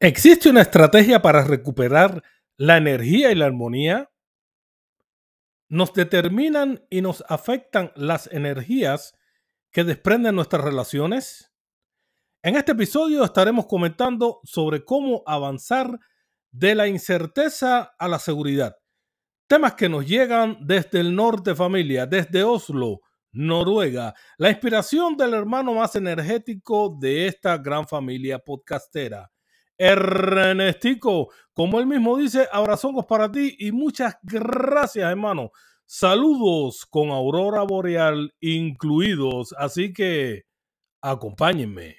¿Existe una estrategia para recuperar la energía y la armonía? Nos determinan y nos afectan las energías que desprenden nuestras relaciones. En este episodio estaremos comentando sobre cómo avanzar de la incerteza a la seguridad. Temas que nos llegan desde el norte familia, desde Oslo, Noruega, la inspiración del hermano más energético de esta gran familia podcastera. Ernestico, como él mismo dice, abrazongos para ti y muchas gracias, hermano. Saludos con aurora boreal incluidos, así que acompáñenme.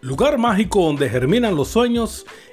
Lugar mágico donde germinan los sueños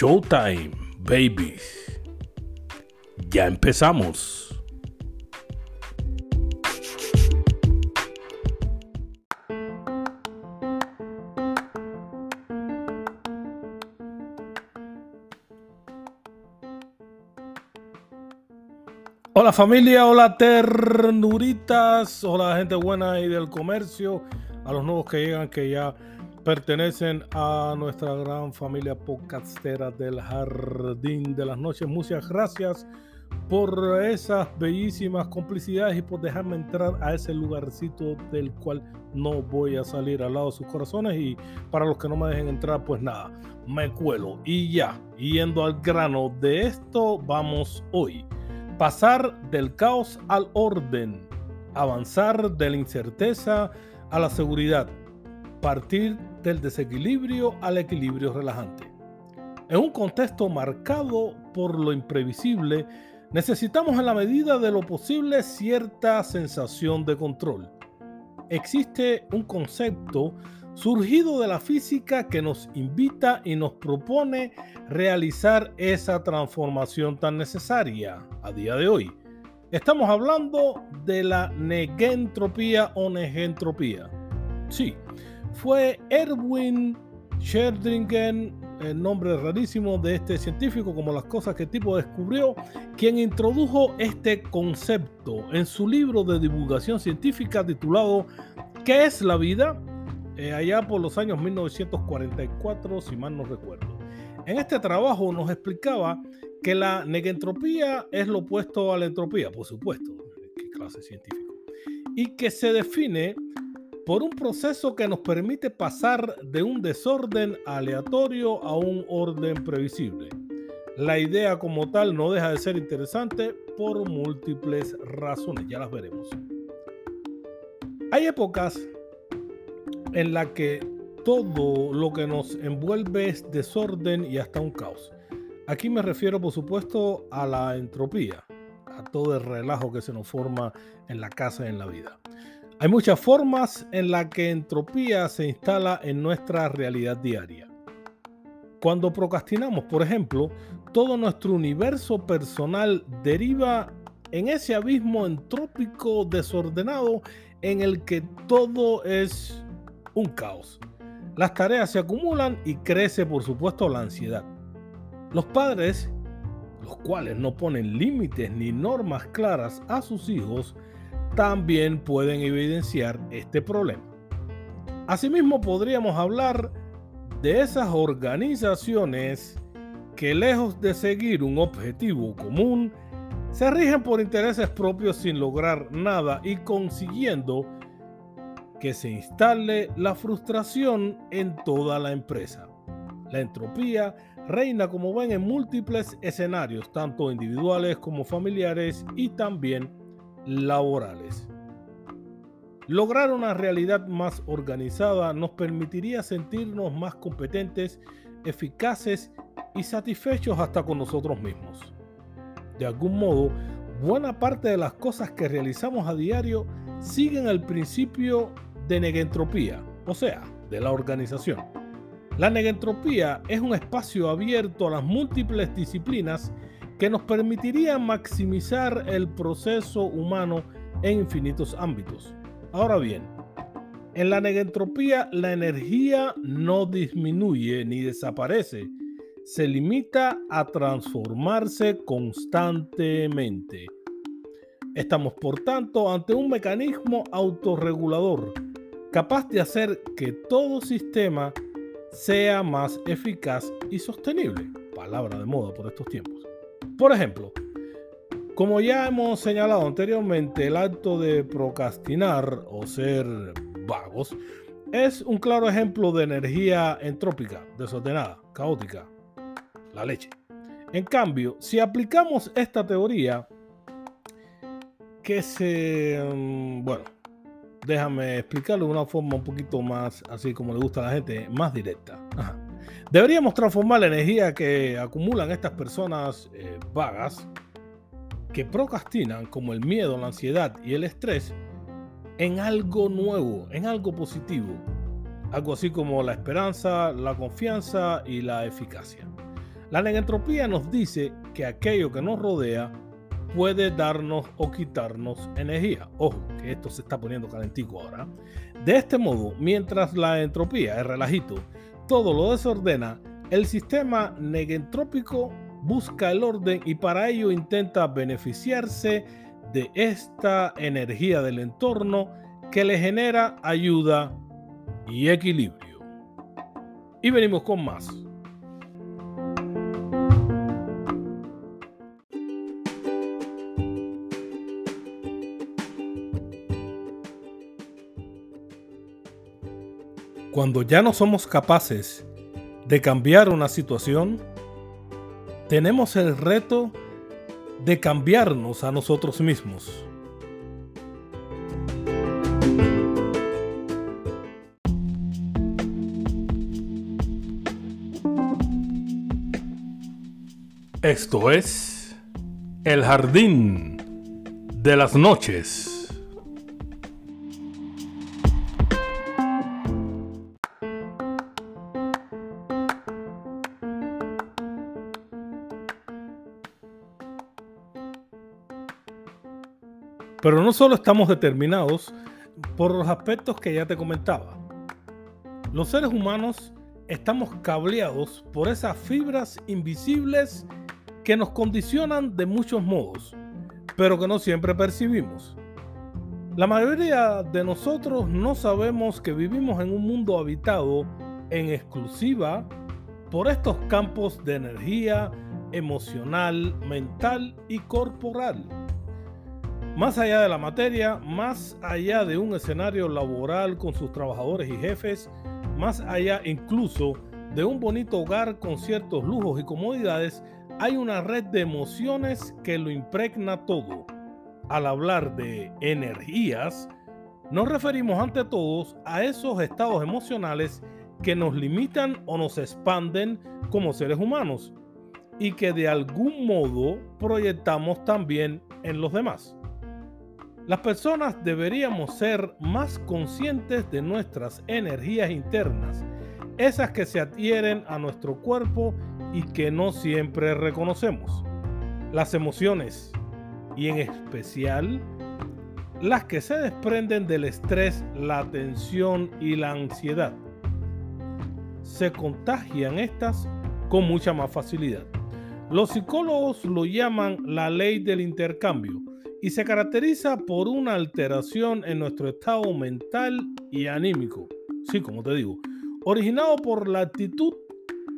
Showtime, baby. Ya empezamos. Hola familia, hola ternuritas, hola gente buena y del comercio, a los nuevos que llegan que ya pertenecen a nuestra gran familia podcastera del Jardín de las Noches. Muchas gracias por esas bellísimas complicidades y por dejarme entrar a ese lugarcito del cual no voy a salir al lado de sus corazones. Y para los que no me dejen entrar, pues nada, me cuelo. Y ya, yendo al grano de esto, vamos hoy. Pasar del caos al orden, avanzar de la incerteza a la seguridad partir del desequilibrio al equilibrio relajante. En un contexto marcado por lo imprevisible, necesitamos en la medida de lo posible cierta sensación de control. Existe un concepto surgido de la física que nos invita y nos propone realizar esa transformación tan necesaria a día de hoy. Estamos hablando de la negentropía o negentropía. Sí, fue Erwin Scherdringen, el nombre rarísimo de este científico, como las cosas que tipo descubrió, quien introdujo este concepto en su libro de divulgación científica titulado ¿Qué es la vida? Eh, allá por los años 1944, si mal no recuerdo. En este trabajo nos explicaba que la negentropía es lo opuesto a la entropía, por supuesto, qué clase científico, y que se define por un proceso que nos permite pasar de un desorden aleatorio a un orden previsible. La idea como tal no deja de ser interesante por múltiples razones, ya las veremos. Hay épocas en las que todo lo que nos envuelve es desorden y hasta un caos. Aquí me refiero por supuesto a la entropía, a todo el relajo que se nos forma en la casa y en la vida. Hay muchas formas en las que entropía se instala en nuestra realidad diaria. Cuando procrastinamos, por ejemplo, todo nuestro universo personal deriva en ese abismo entrópico desordenado en el que todo es un caos. Las tareas se acumulan y crece, por supuesto, la ansiedad. Los padres, los cuales no ponen límites ni normas claras a sus hijos, también pueden evidenciar este problema. Asimismo, podríamos hablar de esas organizaciones que lejos de seguir un objetivo común, se rigen por intereses propios sin lograr nada y consiguiendo que se instale la frustración en toda la empresa. La entropía reina, como ven, en múltiples escenarios, tanto individuales como familiares y también laborales. Lograr una realidad más organizada nos permitiría sentirnos más competentes, eficaces y satisfechos hasta con nosotros mismos. De algún modo, buena parte de las cosas que realizamos a diario siguen el principio de negentropía, o sea, de la organización. La negentropía es un espacio abierto a las múltiples disciplinas que nos permitiría maximizar el proceso humano en infinitos ámbitos. Ahora bien, en la negentropía la energía no disminuye ni desaparece, se limita a transformarse constantemente. Estamos por tanto ante un mecanismo autorregulador capaz de hacer que todo sistema sea más eficaz y sostenible. Palabra de moda por estos tiempos. Por ejemplo, como ya hemos señalado anteriormente, el acto de procrastinar o ser vagos es un claro ejemplo de energía entrópica, desordenada, caótica, la leche. En cambio, si aplicamos esta teoría, que se, mm, bueno, déjame explicarlo de una forma un poquito más, así como le gusta a la gente, más directa. Deberíamos transformar la energía que acumulan estas personas eh, vagas, que procrastinan, como el miedo, la ansiedad y el estrés, en algo nuevo, en algo positivo. Algo así como la esperanza, la confianza y la eficacia. La negentropía nos dice que aquello que nos rodea puede darnos o quitarnos energía. Ojo, que esto se está poniendo calentico ahora. De este modo, mientras la entropía, es relajito, todo lo desordena, el sistema negentrópico busca el orden y para ello intenta beneficiarse de esta energía del entorno que le genera ayuda y equilibrio. Y venimos con más. Cuando ya no somos capaces de cambiar una situación, tenemos el reto de cambiarnos a nosotros mismos. Esto es El Jardín de las Noches. Pero no solo estamos determinados por los aspectos que ya te comentaba. Los seres humanos estamos cableados por esas fibras invisibles que nos condicionan de muchos modos, pero que no siempre percibimos. La mayoría de nosotros no sabemos que vivimos en un mundo habitado en exclusiva por estos campos de energía emocional, mental y corporal más allá de la materia, más allá de un escenario laboral con sus trabajadores y jefes, más allá incluso de un bonito hogar con ciertos lujos y comodidades, hay una red de emociones que lo impregna todo. Al hablar de energías, nos referimos ante todos a esos estados emocionales que nos limitan o nos expanden como seres humanos y que de algún modo proyectamos también en los demás. Las personas deberíamos ser más conscientes de nuestras energías internas, esas que se adhieren a nuestro cuerpo y que no siempre reconocemos. Las emociones, y en especial las que se desprenden del estrés, la tensión y la ansiedad. Se contagian estas con mucha más facilidad. Los psicólogos lo llaman la ley del intercambio y se caracteriza por una alteración en nuestro estado mental y anímico. Sí, como te digo, originado por la actitud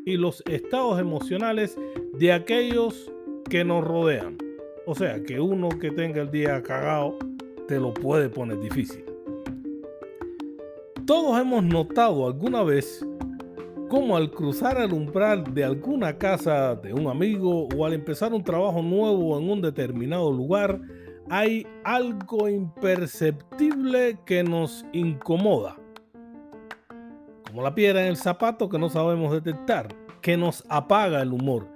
y los estados emocionales de aquellos que nos rodean. O sea, que uno que tenga el día cagado te lo puede poner difícil. Todos hemos notado alguna vez cómo al cruzar el umbral de alguna casa de un amigo o al empezar un trabajo nuevo en un determinado lugar, hay algo imperceptible que nos incomoda, como la piedra en el zapato que no sabemos detectar, que nos apaga el humor.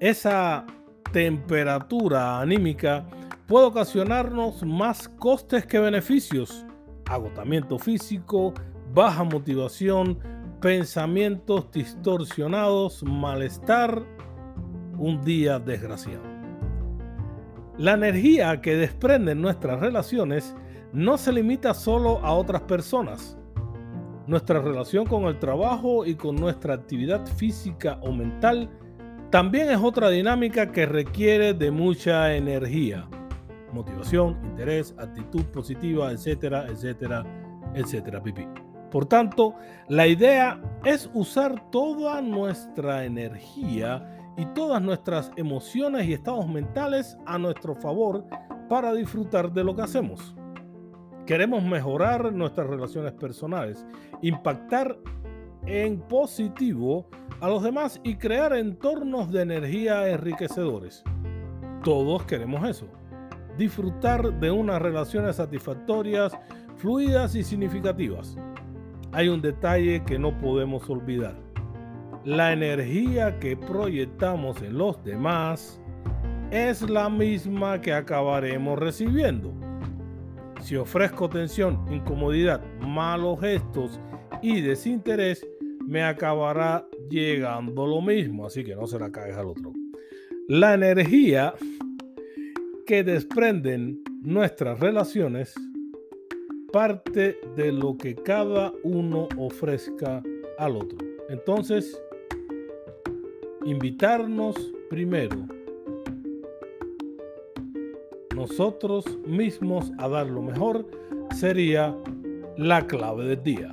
Esa temperatura anímica puede ocasionarnos más costes que beneficios, agotamiento físico, baja motivación, pensamientos distorsionados, malestar, un día desgraciado. La energía que desprenden nuestras relaciones no se limita solo a otras personas. Nuestra relación con el trabajo y con nuestra actividad física o mental también es otra dinámica que requiere de mucha energía, motivación, interés, actitud positiva, etcétera, etcétera, etcétera, pipí. Por tanto, la idea es usar toda nuestra energía y todas nuestras emociones y estados mentales a nuestro favor para disfrutar de lo que hacemos. Queremos mejorar nuestras relaciones personales, impactar en positivo a los demás y crear entornos de energía enriquecedores. Todos queremos eso. Disfrutar de unas relaciones satisfactorias, fluidas y significativas. Hay un detalle que no podemos olvidar. La energía que proyectamos en los demás es la misma que acabaremos recibiendo. Si ofrezco tensión, incomodidad, malos gestos y desinterés, me acabará llegando lo mismo, así que no se la caes al otro. La energía que desprenden nuestras relaciones parte de lo que cada uno ofrezca al otro. Entonces, invitarnos primero nosotros mismos a dar lo mejor sería la clave del día.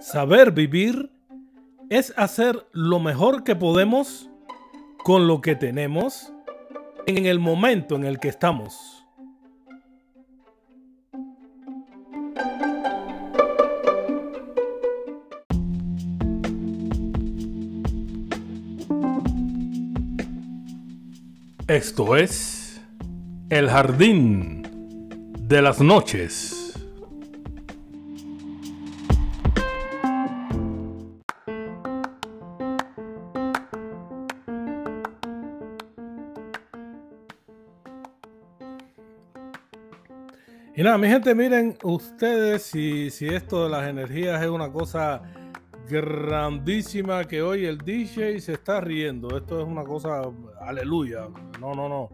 Saber vivir es hacer lo mejor que podemos con lo que tenemos en el momento en el que estamos. Esto es El Jardín de las Noches. Nada, mi gente, miren ustedes si, si esto de las energías es una cosa grandísima que hoy el DJ se está riendo. Esto es una cosa, aleluya. No, no, no.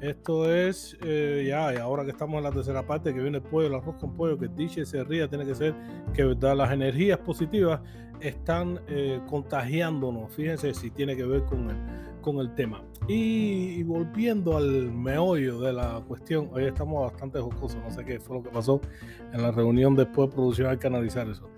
Esto es eh, ya, y ahora que estamos en la tercera parte, que viene el pollo, el arroz con pollo, que DJ se ría, tiene que ser que las energías positivas están eh, contagiándonos. Fíjense si tiene que ver con el, con el tema. Y, y, volviendo al meollo de la cuestión, hoy estamos bastante jocosos, no sé qué fue lo que pasó en la reunión después de producción, hay que analizar eso.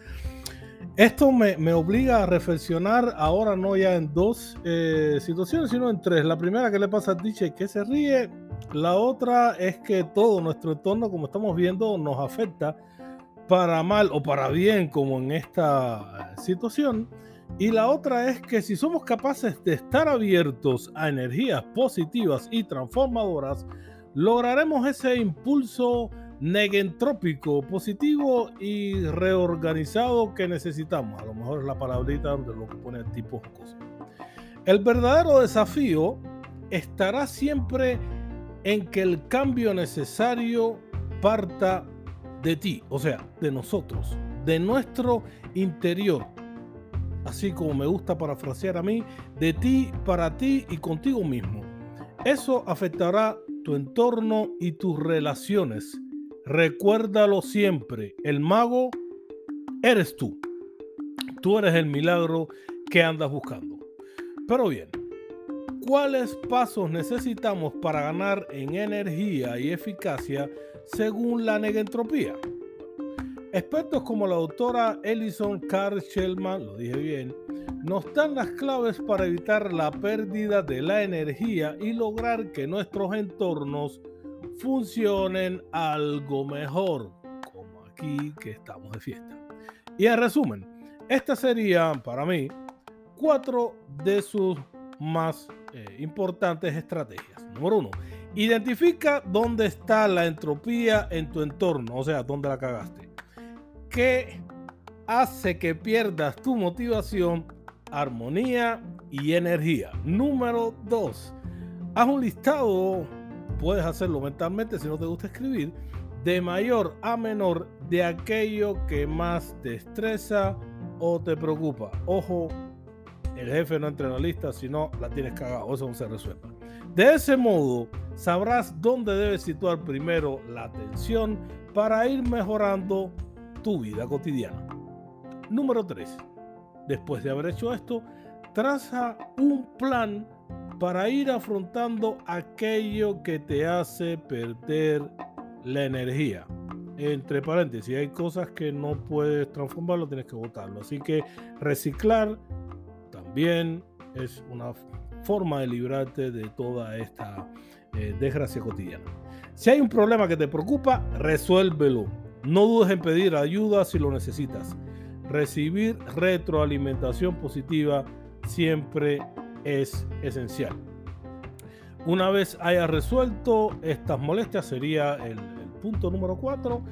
Esto me, obliga a reflexionar ahora no ya en dos eh, situaciones, sino en tres. La primera que le pasa a Diche que se ríe. La otra es que todo nuestro entorno, como estamos viendo, nos afecta para mal o para bien, como en esta situación. Y la otra es que si somos capaces de estar abiertos a energías positivas y transformadoras, lograremos ese impulso negentrópico, positivo y reorganizado que necesitamos. A lo mejor es la palabrita de lo que pone el tipo. El verdadero desafío estará siempre en que el cambio necesario parta de ti, o sea, de nosotros, de nuestro interior. Así como me gusta parafrasear a mí, de ti, para ti y contigo mismo. Eso afectará tu entorno y tus relaciones Recuérdalo siempre, el mago eres tú. Tú eres el milagro que andas buscando. Pero bien, ¿cuáles pasos necesitamos para ganar en energía y eficacia según la negentropía? Expertos como la doctora Ellison Carl Shellman, lo dije bien, nos dan las claves para evitar la pérdida de la energía y lograr que nuestros entornos funcionen algo mejor, como aquí que estamos de fiesta. Y en resumen, estas serían para mí cuatro de sus más eh, importantes estrategias. Número uno, identifica dónde está la entropía en tu entorno, o sea, dónde la cagaste. Que hace que pierdas tu motivación, armonía y energía. Número 2. Haz un listado, puedes hacerlo mentalmente si no te gusta escribir, de mayor a menor de aquello que más te estresa o te preocupa. Ojo, el jefe no entra en la lista, si no la tienes cagado, eso no se resuelve. De ese modo, sabrás dónde debes situar primero la atención para ir mejorando vida cotidiana. Número 3. Después de haber hecho esto, traza un plan para ir afrontando aquello que te hace perder la energía. Entre paréntesis, hay cosas que no puedes transformarlo, tienes que botarlo. Así que reciclar también es una forma de librarte de toda esta eh, desgracia cotidiana. Si hay un problema que te preocupa, resuélvelo. No dudes en pedir ayuda si lo necesitas. Recibir retroalimentación positiva siempre es esencial. Una vez hayas resuelto estas molestias, sería el, punto número 4.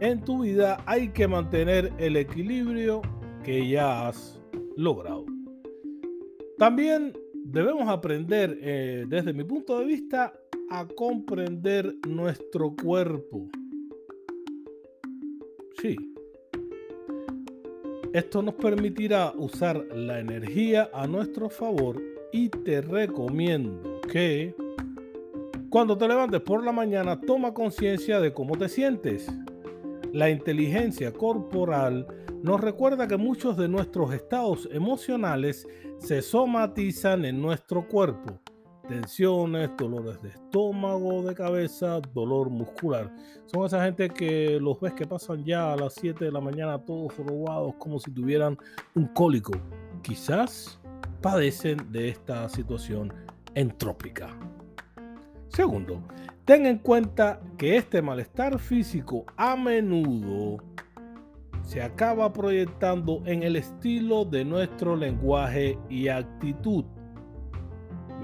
En tu vida hay que mantener el equilibrio que ya has logrado. También debemos aprender, eh, desde mi punto de vista, a comprender nuestro cuerpo. Sí. Esto nos permitirá usar la energía a nuestro favor y te recomiendo que cuando te levantes por la mañana toma conciencia de cómo te sientes. La inteligencia corporal nos recuerda que muchos de nuestros estados emocionales se somatizan en nuestro cuerpo. Tensiones, dolores de estómago, de cabeza, dolor muscular. Son esa gente que los ves que pasan ya a las 7 de la mañana todos robados como si tuvieran un cólico. Quizás padecen de esta situación entrópica. Segundo, ten en cuenta que este malestar físico a menudo se acaba proyectando en el estilo de nuestro lenguaje y actitud.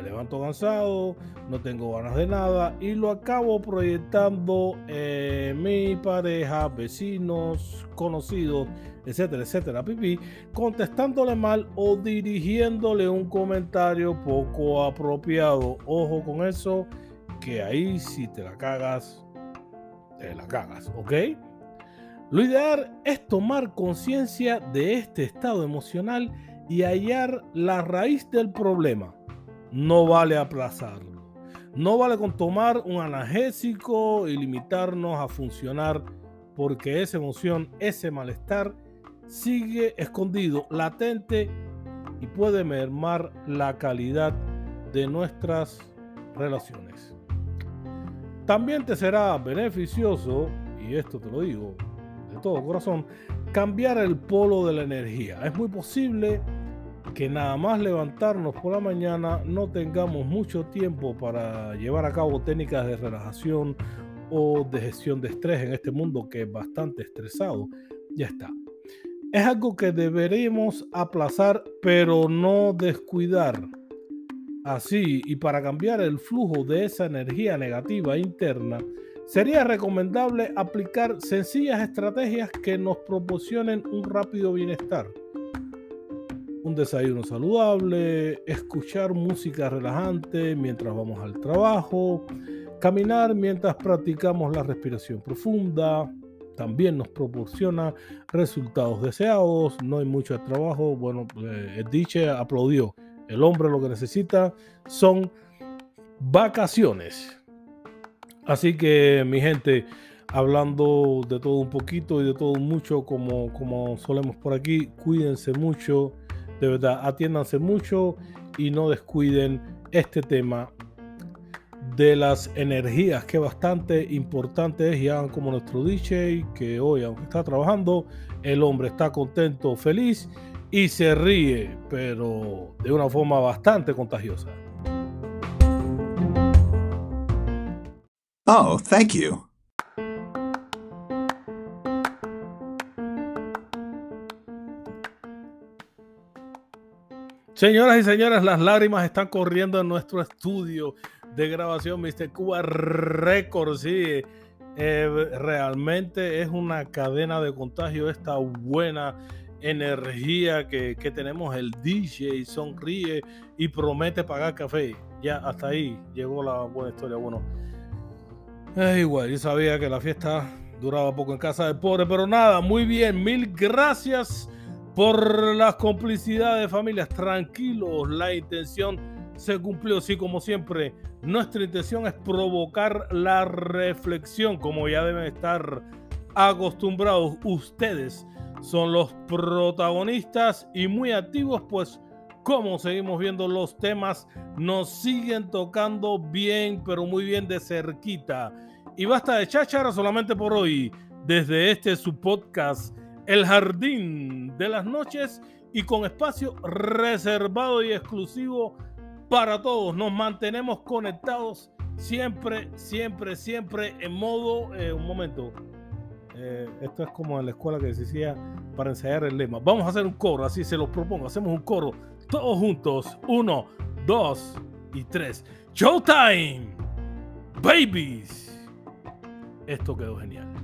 Levanto cansado, no tengo ganas de nada y lo acabo proyectando en mi pareja, vecinos, conocidos, etcétera, etcétera, pipí, contestándole mal o dirigiéndole un comentario poco apropiado. Ojo con eso, que ahí si te la cagas, te la cagas, ¿ok? Lo ideal es tomar conciencia de este estado emocional y hallar la raíz del problema. No vale aplazarlo. No vale con tomar un analgésico y limitarnos a funcionar porque esa emoción, ese malestar sigue escondido, latente y puede mermar la calidad de nuestras relaciones. También te será beneficioso, y esto te lo digo todo corazón, cambiar el polo de la energía. Es muy posible que nada más levantarnos por la mañana no tengamos mucho tiempo para llevar a cabo técnicas de relajación o de gestión de estrés en este mundo que es bastante estresado. Ya está. Es algo que deberemos aplazar pero no descuidar. Así, y para cambiar el flujo de esa energía negativa interna, Sería recomendable aplicar sencillas estrategias que nos proporcionen un rápido bienestar. Un desayuno saludable, escuchar música relajante mientras vamos al trabajo, caminar mientras practicamos la respiración profunda, también nos proporciona resultados deseados, no hay mucho trabajo, bueno, eh, Diche aplaudió, el hombre lo que necesita son vacaciones. Así que mi gente, hablando de todo un poquito y de todo mucho, como, como solemos por aquí, cuídense mucho, de verdad, atiéndanse mucho y no descuiden este tema de las energías, que bastante importante es, y como nuestro DJ, que hoy, aunque está trabajando, el hombre está contento, feliz y se ríe, pero de una forma bastante contagiosa. Oh, thank you. Señoras y señores, las lágrimas están corriendo en nuestro estudio de grabación Mr. Cuba Records. Sí, Eh, realmente es una cadena de contagio esta buena energía que, tenemos. El DJ sonríe y promete pagar café. Ya hasta ahí llegó la buena historia. Bueno, es igual, yo sabía que la fiesta duraba poco en casa del pobre, pero nada, muy bien. Mil gracias por las complicidades, familias. Tranquilos, la intención se cumplió. Sí, como siempre, nuestra intención es provocar la reflexión, como ya deben estar acostumbrados ustedes. Son los protagonistas y muy activos, pues como seguimos viendo los temas, nos siguen tocando bien, pero muy bien de cerquita. Y basta de cháchara solamente por hoy, desde este su podcast, El Jardín de las Noches, y con espacio reservado y exclusivo para todos. Nos mantenemos conectados siempre, siempre, siempre en modo... Eh, un momento. Eh, esto es como en la escuela que se decía para ensayar el lema. Vamos a hacer un coro, así se los propongo. Hacemos un coro todos juntos. Uno, dos y tres. Showtime. Babies. Esto quedó genial.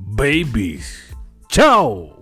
babies. Chao.